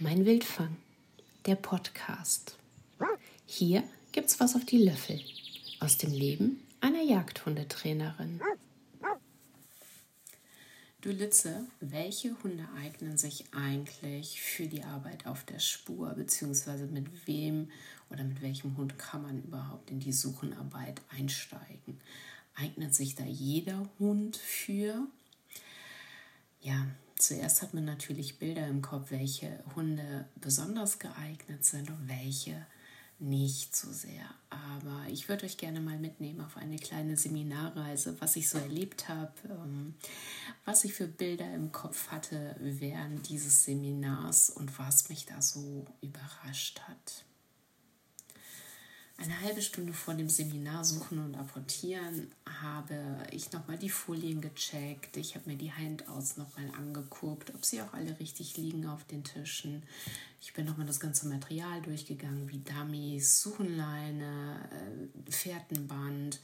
Mein Wildfang, der Podcast. Hier gibt's was auf die Löffel aus dem Leben einer Jagdhundetrainerin. Du Litze, welche Hunde eignen sich eigentlich für die Arbeit auf der Spur, beziehungsweise mit wem oder mit welchem Hund kann man überhaupt in die Suchenarbeit einsteigen? Eignet sich da jeder Hund für? Ja, zuerst hat man natürlich Bilder im Kopf, welche Hunde besonders geeignet sind und welche nicht so sehr. Aber ich würde euch gerne mal mitnehmen auf eine kleine Seminarreise, was ich so erlebt habe, ähm, was ich für Bilder im Kopf hatte während dieses Seminars und was mich da so überrascht hat. Eine halbe Stunde vor dem Seminar Suchen und Apportieren habe ich nochmal die Folien gecheckt. Ich habe mir die Handouts nochmal angeguckt, ob sie auch alle richtig liegen auf den Tischen. Ich bin nochmal das ganze Material durchgegangen, wie Dummies, Suchenleine, äh, Fährtenband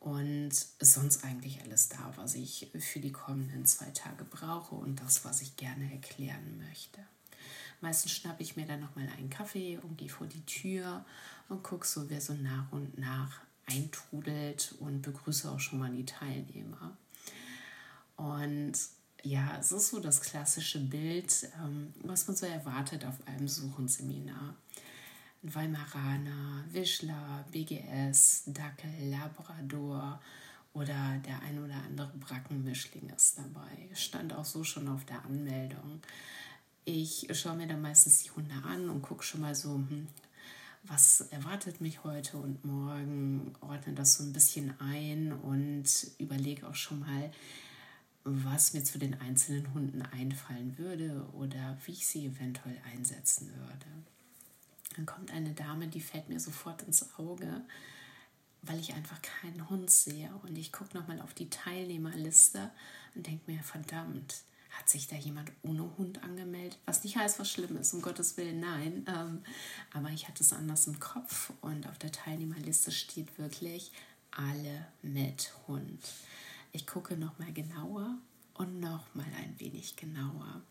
und sonst eigentlich alles da, was ich für die kommenden zwei Tage brauche und das, was ich gerne erklären möchte. Meistens schnappe ich mir dann nochmal einen Kaffee und gehe vor die Tür und gucke so, wer so nach und nach eintrudelt und begrüße auch schon mal die Teilnehmer. Und ja, es ist so das klassische Bild, ähm, was man so erwartet auf einem Suchenseminar. Ein Weimaraner, Wischler, BGS, Dackel, Labrador oder der ein oder andere Brackenmischling ist dabei. Stand auch so schon auf der Anmeldung. Ich schaue mir dann meistens die Hunde an und gucke schon mal so, hm, was erwartet mich heute und morgen, ordne das so ein bisschen ein und überlege auch schon mal, was mir zu den einzelnen Hunden einfallen würde oder wie ich sie eventuell einsetzen würde. Dann kommt eine Dame, die fällt mir sofort ins Auge, weil ich einfach keinen Hund sehe. Und ich gucke nochmal auf die Teilnehmerliste und denke mir, verdammt, hat sich da jemand ohne Hund angemeldet? Was nicht heißt, was schlimm ist, um Gottes Willen, nein. Ähm, aber ich hatte es anders im Kopf und auf der Teilnehmerliste steht wirklich alle mit Hund. Ich gucke nochmal genauer und nochmal ein wenig genauer.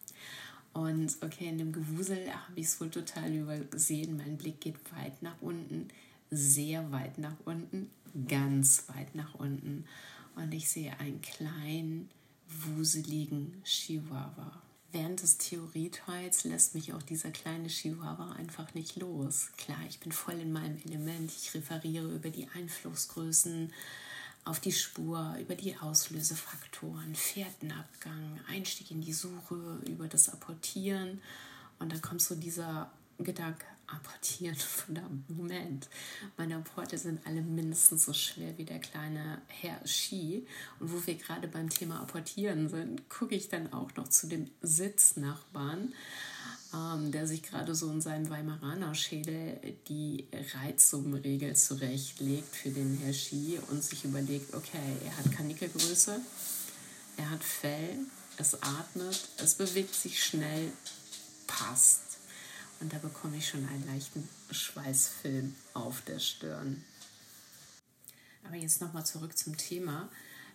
Und okay, in dem Gewusel habe ich es wohl total übersehen. Mein Blick geht weit nach unten, sehr weit nach unten, ganz weit nach unten. Und ich sehe einen kleinen, wuseligen Chihuahua. Während des Theorieteils lässt mich auch dieser kleine Chihuahua einfach nicht los. Klar, ich bin voll in meinem Element. Ich referiere über die Einflussgrößen auf die Spur, über die Auslösefaktoren, Fährtenabgang, Einstieg in die Suche, über das Apportieren. Und dann kommt so dieser Gedanke, apportieren, verdammt, Moment. Meine Apporte sind alle mindestens so schwer wie der kleine Herr Ski. Und wo wir gerade beim Thema Apportieren sind, gucke ich dann auch noch zu dem Sitznachbarn, ähm, der sich gerade so in seinem Weimaraner-Schädel die Reizsummenregel zurechtlegt für den Herr Ski und sich überlegt, okay, er hat Kanickelgröße, er hat Fell, es atmet, es bewegt sich schnell, passt und da bekomme ich schon einen leichten Schweißfilm auf der Stirn. Aber jetzt nochmal zurück zum Thema.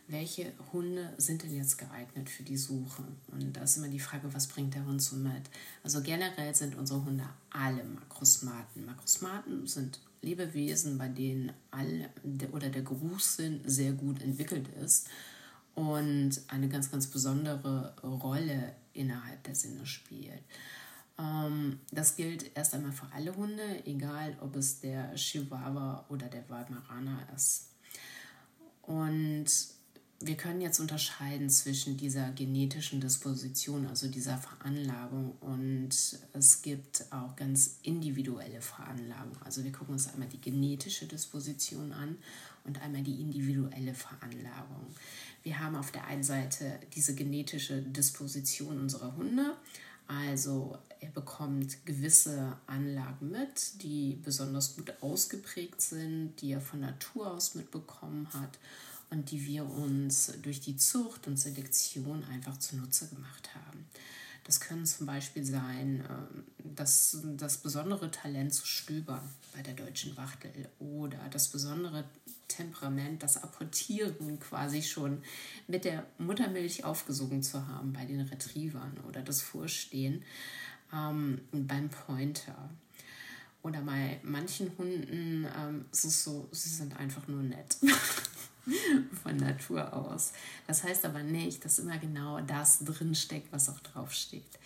Welche Hunde sind denn jetzt geeignet für die Suche? Und da ist immer die Frage, was bringt der Hund so mit? Also generell sind unsere Hunde alle Makrosmaten. Makrosmaten sind Lebewesen, bei denen alle oder der Geruchssinn sehr gut entwickelt ist und eine ganz, ganz besondere Rolle innerhalb der Sinne spielt. Ähm, das gilt erst einmal für alle Hunde, egal ob es der Chihuahua oder der Weimaraner ist. Und wir können jetzt unterscheiden zwischen dieser genetischen Disposition, also dieser Veranlagung, und es gibt auch ganz individuelle Veranlagung. Also wir gucken uns einmal die genetische Disposition an und einmal die individuelle Veranlagung. Wir haben auf der einen Seite diese genetische Disposition unserer Hunde also er bekommt gewisse Anlagen mit, die besonders gut ausgeprägt sind, die er von Natur aus mitbekommen hat und die wir uns durch die Zucht und Selektion einfach zunutze gemacht haben. Das können zum Beispiel sein, ähm, das, das besondere Talent zu stöbern bei der deutschen Wachtel oder das besondere Temperament, das Apportieren quasi schon mit der Muttermilch aufgesogen zu haben bei den Retrievern oder das Vorstehen. ähm, beim Pointer. Oder bei manchen Hunden ähm, ist es so, sie sind einfach nur nett. Von Natur aus. Das heißt aber nicht, dass immer genau das drinsteckt, was auch draufsteht.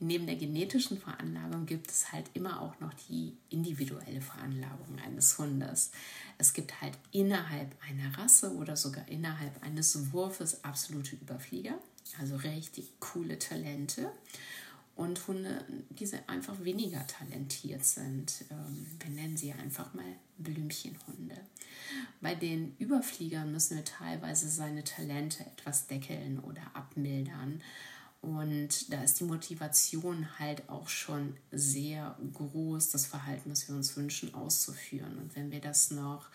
Neben der genetischen Veranlagung gibt es halt immer auch noch die individuelle Veranlagung eines Hundes. Es gibt halt innerhalb einer Rasse oder sogar innerhalb eines Wurfes absolute Überflieger, also richtig coole Talente und Hunde, die einfach weniger talentiert sind. Ähm, wir nennen sie einfach mal Blümchenhunde. Bei den Überfliegern müssen wir teilweise seine Talente etwas deckeln oder abmildern. Und da ist die Motivation halt auch schon sehr groß, das Verhalten, das wir uns wünschen, auszuführen. Und wenn wir das noch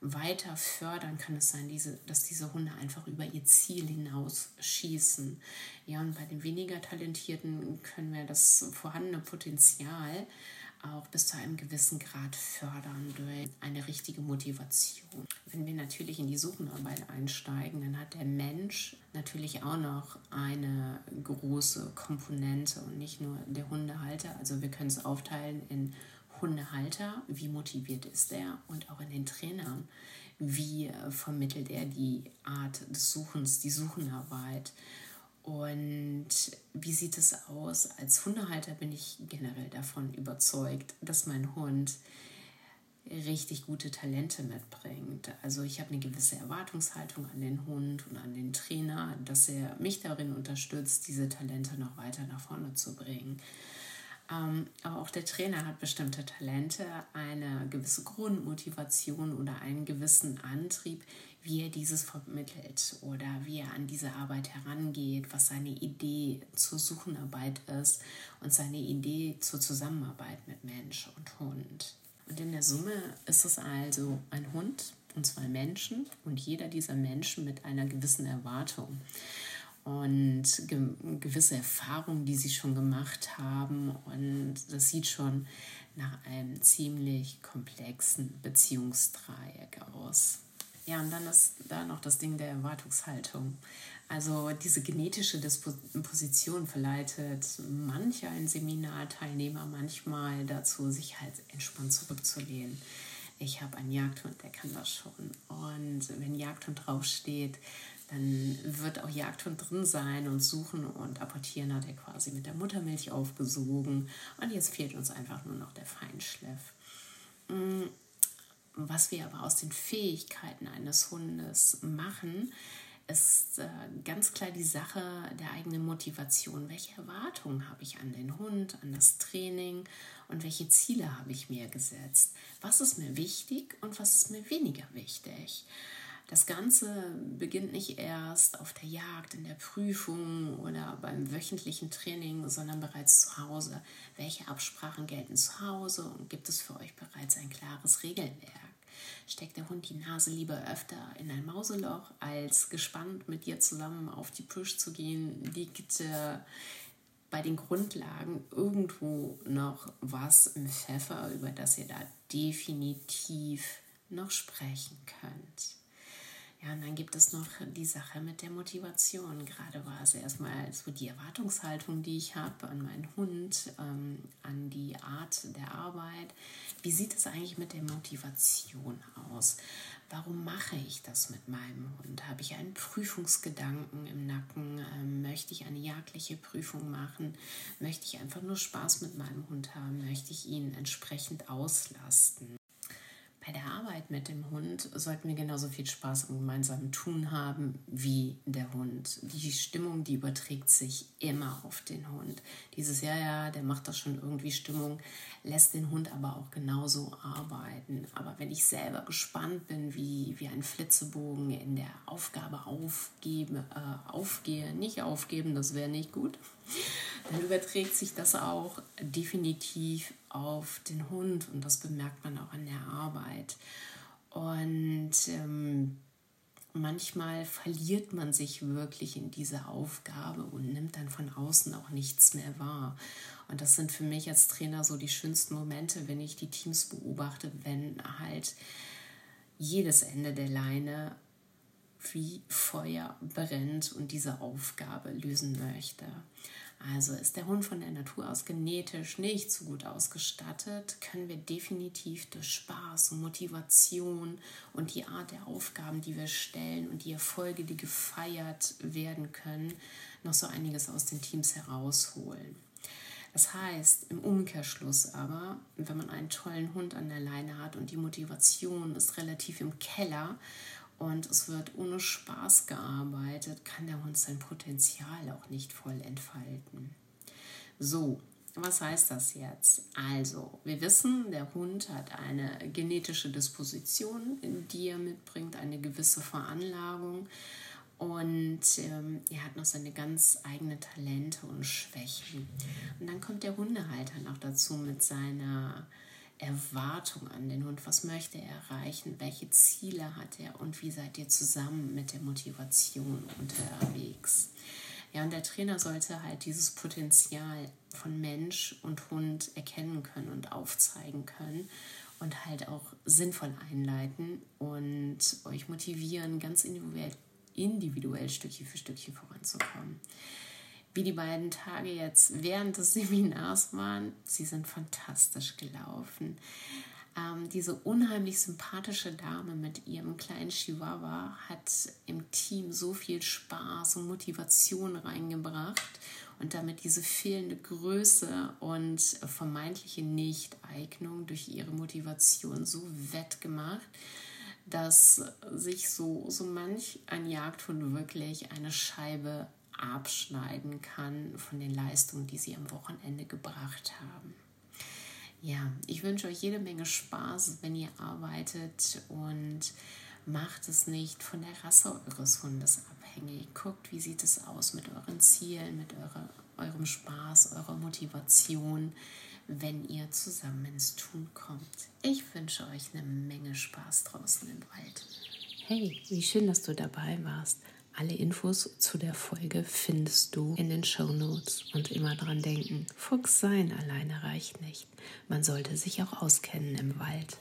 weiter fördern, kann es sein, diese, dass diese Hunde einfach über ihr Ziel hinaus schießen. Ja, und bei den weniger Talentierten können wir das vorhandene Potenzial auch bis zu einem gewissen Grad fördern durch eine richtige Motivation. Wenn wir natürlich in die Suchenarbeit einsteigen, dann hat der Mensch natürlich auch noch eine große Komponente und nicht nur der Hundehalter. Also wir können es aufteilen in Hundehalter, wie motiviert ist er und auch in den Trainern, wie vermittelt er die Art des Suchens, die Suchenarbeit. Und wie sieht es aus? Als Hundehalter bin ich generell davon überzeugt, dass mein Hund richtig gute Talente mitbringt. Also ich habe eine gewisse Erwartungshaltung an den Hund und an den Trainer, dass er mich darin unterstützt, diese Talente noch weiter nach vorne zu bringen. Ähm, aber auch der Trainer hat bestimmte Talente, eine gewisse Grundmotivation oder einen gewissen Antrieb, wie er dieses vermittelt oder wie er an diese Arbeit herangeht, was seine Idee zur Suchenarbeit ist und seine Idee zur Zusammenarbeit mit Mensch und Hund. Und in der Summe ist es also ein Hund und zwei Menschen und jeder dieser Menschen mit einer gewissen Erwartung und ge gewisse Erfahrungen, die sie schon gemacht haben. Und das sieht schon nach einem ziemlich komplexen Beziehungsdreieck aus. Ja, und dann ist da noch das Ding der Erwartungshaltung. Also diese genetische Disposition verleitet mancher ein Seminarteilnehmer manchmal dazu, sich halt entspannt zurückzulehnen. Ich habe einen Jagdhund, der kann das schon. Und wenn Jagdhund draufsteht, dann wird auch Jagdhund drin sein und suchen und apportieren hat er quasi mit der Muttermilch aufgesogen. Und jetzt fehlt uns einfach nur noch der Feinschliff. Was wir aber aus den Fähigkeiten eines Hundes machen, ist äh, ganz klar die Sache der eigenen Motivation. Welche Erwartungen habe ich an den Hund, an das Training und welche Ziele habe ich mir gesetzt? Was ist mir wichtig und was ist mir weniger wichtig? Das Ganze beginnt nicht erst auf der Jagd, in der Prüfung oder beim wöchentlichen Training, sondern bereits zu Hause. Welche Absprachen gelten zu Hause und gibt es für euch bereits ein klares Regelwerk? Steckt der Hund die Nase lieber öfter in ein Mauseloch, als gespannt mit dir zusammen auf die Push zu gehen? Liegt äh, bei den Grundlagen irgendwo noch was im Pfeffer, über das ihr da definitiv noch sprechen könnt? Ja, und dann gibt es noch die Sache mit der Motivation. Gerade war es erstmal so die Erwartungshaltung, die ich habe an meinen Hund, ähm, an die Art der Arbeit. Wie sieht es eigentlich mit der Motivation aus? Warum mache ich das mit meinem Hund? Habe ich einen Prüfungsgedanken im Nacken? Ähm, möchte ich eine jagdliche Prüfung machen? Möchte ich einfach nur Spaß mit meinem Hund haben? Möchte ich ihn entsprechend auslasten? Bei der Arbeit mit dem Hund sollten wir genauso viel Spaß am gemeinsamen Tun haben wie der Hund. Die Stimmung, die überträgt sich immer auf den Hund. Dieses Ja, ja, der macht das schon irgendwie Stimmung, lässt den Hund aber auch genauso arbeiten. Aber wenn ich selber gespannt bin, wie, wie ein Flitzebogen in der Aufgabe aufgebe, äh, aufgehe, nicht aufgeben, das wäre nicht gut, dann überträgt sich das auch definitiv auf den Hund und das bemerkt man auch an der Arbeit. Und ähm, manchmal verliert man sich wirklich in dieser Aufgabe und nimmt dann von außen auch nichts mehr wahr. Und das sind für mich als Trainer so die schönsten Momente, wenn ich die Teams beobachte, wenn halt jedes Ende der Leine wie Feuer brennt und diese Aufgabe lösen möchte. Also ist der Hund von der Natur aus genetisch nicht so gut ausgestattet, können wir definitiv durch Spaß und Motivation und die Art der Aufgaben, die wir stellen und die Erfolge, die gefeiert werden können, noch so einiges aus den Teams herausholen. Das heißt, im Umkehrschluss aber, wenn man einen tollen Hund an der Leine hat und die Motivation ist relativ im Keller und es wird ohne Spaß gearbeitet, kann der Hund sein Potenzial auch nicht voll entfalten. So, was heißt das jetzt? Also, wir wissen, der Hund hat eine genetische Disposition, die er mitbringt, eine gewisse Veranlagung und ähm, er hat noch seine ganz eigenen Talente und Schwächen. Und dann kommt der Hundehalter noch dazu mit seiner Erwartung an den Hund. Was möchte er erreichen? Welche Ziele hat er? Und wie seid ihr zusammen mit der Motivation unterwegs? Ja, und der Trainer sollte halt dieses Potenzial von Mensch und Hund erkennen können und aufzeigen können und halt auch sinnvoll einleiten und euch motivieren, ganz individuell, individuell Stückchen für Stückchen voranzukommen wie die beiden Tage jetzt während des Seminars waren. Sie sind fantastisch gelaufen. Ähm, diese unheimlich sympathische Dame mit ihrem kleinen Chihuahua hat im Team so viel Spaß und Motivation reingebracht und damit diese fehlende Größe und vermeintliche Nichteignung durch ihre Motivation so wettgemacht, dass sich so, so manch ein Jagdhund wirklich eine Scheibe abschneiden kann von den Leistungen, die sie am Wochenende gebracht haben. Ja, ich wünsche euch jede Menge Spaß, wenn ihr arbeitet und macht es nicht von der Rasse eures Hundes abhängig. Guckt, wie sieht es aus mit euren Zielen, mit eurer, eurem Spaß, eurer Motivation, wenn ihr zusammen ins Tun kommt. Ich wünsche euch eine Menge Spaß draußen im Wald. Hey, wie schön, dass du dabei warst. Alle Infos zu der Folge findest du in den Show Notes. Und immer dran denken, Fuchs sein alleine reicht nicht. Man sollte sich auch auskennen im Wald.